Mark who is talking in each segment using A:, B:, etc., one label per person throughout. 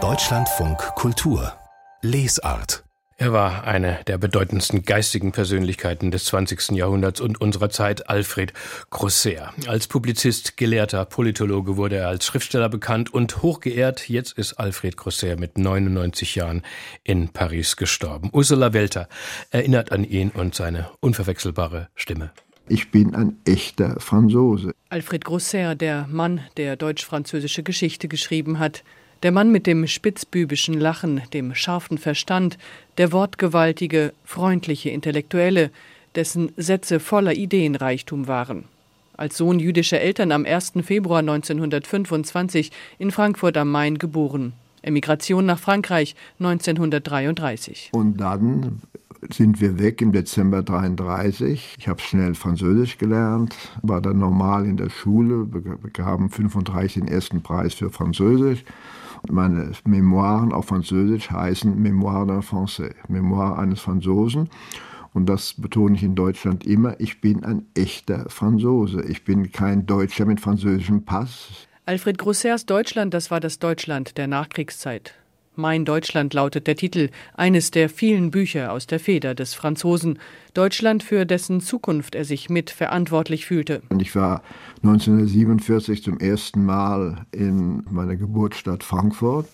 A: Deutschlandfunk Kultur Lesart
B: er war eine der bedeutendsten geistigen Persönlichkeiten des 20. Jahrhunderts und unserer Zeit, Alfred Grosser. Als Publizist, Gelehrter, Politologe wurde er als Schriftsteller bekannt und hochgeehrt. Jetzt ist Alfred Grosser mit 99 Jahren in Paris gestorben. Ursula Welter erinnert an ihn und seine unverwechselbare Stimme.
C: Ich bin ein echter Franzose.
D: Alfred Grosser, der Mann, der deutsch-französische Geschichte geschrieben hat, der Mann mit dem spitzbübischen Lachen, dem scharfen Verstand, der wortgewaltige, freundliche Intellektuelle, dessen Sätze voller Ideenreichtum waren. Als Sohn jüdischer Eltern am 1. Februar 1925 in Frankfurt am Main geboren. Emigration nach Frankreich 1933.
C: Und dann sind wir weg im Dezember 33. Ich habe schnell Französisch gelernt, war dann normal in der Schule, bekamen 35 den ersten Preis für Französisch meine Memoiren auf Französisch heißen Memoire d'un Français, Memoir eines Franzosen. Und das betone ich in Deutschland immer, ich bin ein echter Franzose. Ich bin kein Deutscher mit französischem Pass.
D: Alfred Grossers Deutschland, das war das Deutschland der Nachkriegszeit. Mein Deutschland lautet der Titel eines der vielen Bücher aus der Feder des Franzosen. Deutschland, für dessen Zukunft er sich mit verantwortlich fühlte.
C: Und ich war 1947 zum ersten Mal in meiner Geburtsstadt Frankfurt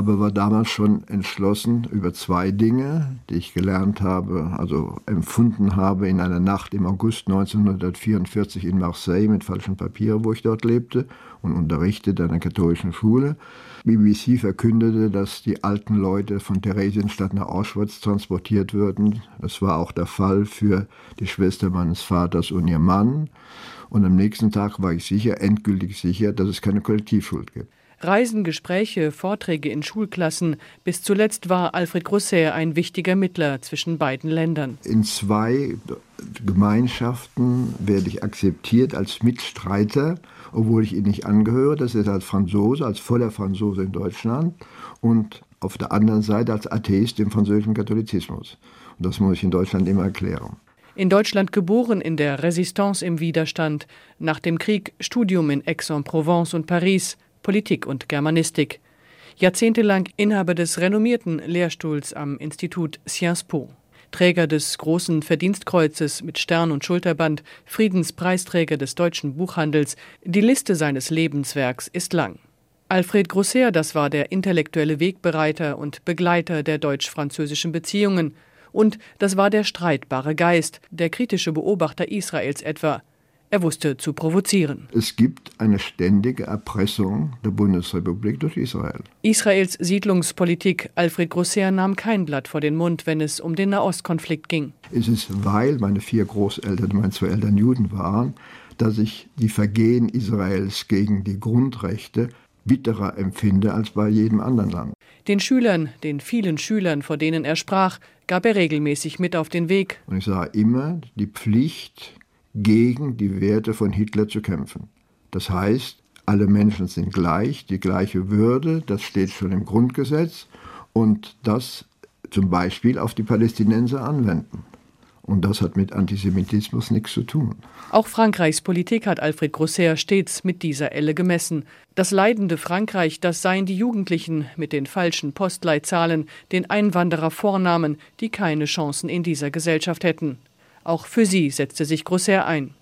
C: aber war damals schon entschlossen über zwei Dinge, die ich gelernt habe, also empfunden habe in einer Nacht im August 1944 in Marseille mit falschen Papieren, wo ich dort lebte und unterrichtete an einer katholischen Schule. BBC verkündete, dass die alten Leute von Theresienstadt nach Auschwitz transportiert würden. Das war auch der Fall für die Schwester meines Vaters und ihr Mann. Und am nächsten Tag war ich sicher, endgültig sicher, dass es keine Kollektivschuld gibt.
D: Reisen, Gespräche, Vorträge in Schulklassen. Bis zuletzt war Alfred Grosset ein wichtiger Mittler zwischen beiden Ländern.
C: In zwei Gemeinschaften werde ich akzeptiert als Mitstreiter, obwohl ich ihn nicht angehöre. Das ist als Franzose, als voller Franzose in Deutschland und auf der anderen Seite als Atheist im französischen Katholizismus. Und das muss ich in Deutschland immer erklären.
D: In Deutschland geboren, in der Resistance im Widerstand, nach dem Krieg Studium in Aix-en-Provence und Paris, Politik und Germanistik. Jahrzehntelang Inhaber des renommierten Lehrstuhls am Institut Sciences Po. Träger des großen Verdienstkreuzes mit Stern und Schulterband, Friedenspreisträger des deutschen Buchhandels. Die Liste seines Lebenswerks ist lang. Alfred Grosser, das war der intellektuelle Wegbereiter und Begleiter der deutsch-französischen Beziehungen. Und das war der streitbare Geist, der kritische Beobachter Israels etwa, er wusste zu provozieren.
C: Es gibt eine ständige Erpressung der Bundesrepublik durch Israel.
D: Israels Siedlungspolitik Alfred Grosser nahm kein Blatt vor den Mund, wenn es um den Nahostkonflikt ging.
C: Es ist, weil meine vier Großeltern, meine zwei Eltern Juden waren, dass ich die Vergehen Israels gegen die Grundrechte bitterer empfinde als bei jedem anderen Land.
D: Den Schülern, den vielen Schülern, vor denen er sprach, gab er regelmäßig mit auf den Weg.
C: Und ich sah immer die Pflicht, gegen die Werte von Hitler zu kämpfen. Das heißt, alle Menschen sind gleich, die gleiche Würde, das steht schon im Grundgesetz und das zum Beispiel auf die Palästinenser anwenden. Und das hat mit Antisemitismus nichts zu tun.
D: Auch Frankreichs Politik hat Alfred Grosser stets mit dieser Elle gemessen. Das leidende Frankreich, das seien die Jugendlichen mit den falschen Postleitzahlen, den Einwanderervornamen, die keine Chancen in dieser Gesellschaft hätten. Auch für sie setzte sich Grosser ein.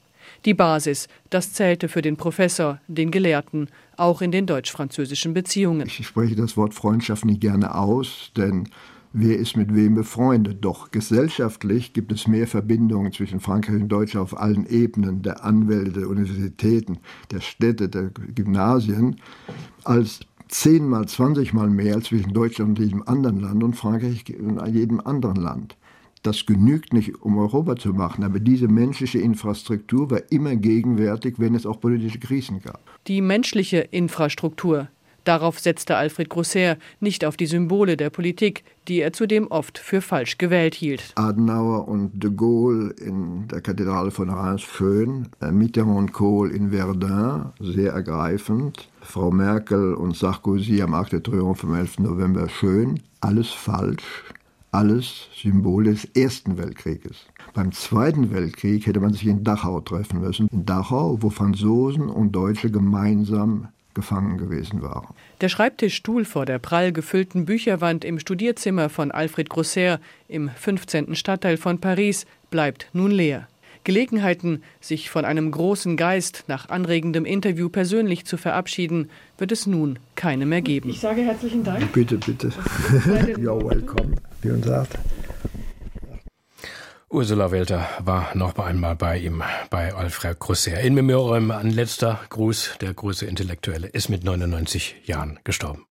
D: Die Basis, das zählte für den Professor, den Gelehrten, auch in den deutsch-französischen Beziehungen.
C: Ich spreche das Wort Freundschaft nicht gerne aus, denn wer ist mit wem befreundet? Doch gesellschaftlich gibt es mehr Verbindungen zwischen Frankreich und Deutschland auf allen Ebenen der Anwälte, der Universitäten, der Städte, der Gymnasien, als zehnmal, zwanzigmal mehr zwischen Deutschland und jedem anderen Land und Frankreich und jedem anderen Land. Das genügt nicht, um Europa zu machen, aber diese menschliche Infrastruktur war immer gegenwärtig, wenn es auch politische Krisen gab.
D: Die menschliche Infrastruktur, Darauf setzte Alfred Grosser, nicht auf die Symbole der Politik, die er zudem oft für falsch gewählt hielt.
C: Adenauer und de Gaulle in der Kathedrale von Reims schön, Mitterrand und Kohl in Verdun sehr ergreifend, Frau Merkel und Sarkozy am Arc de Triomphe am 11. November schön, alles falsch alles Symbole des Ersten Weltkrieges. Beim Zweiten Weltkrieg hätte man sich in Dachau treffen müssen. In Dachau, wo Franzosen und Deutsche gemeinsam gefangen gewesen waren.
D: Der Schreibtischstuhl vor der prall gefüllten Bücherwand im Studierzimmer von Alfred Grosser im 15. Stadtteil von Paris bleibt nun leer. Gelegenheiten, sich von einem großen Geist nach anregendem Interview persönlich zu verabschieden, wird es nun keine mehr geben.
C: Ich sage herzlichen Dank. Bitte, bitte. You're welcome. Wie man sagt.
B: Ursula Welter war noch einmal bei ihm, bei Alfred Grosser. In Memoriam, ein letzter Gruß. Der große Intellektuelle ist mit 99 Jahren gestorben.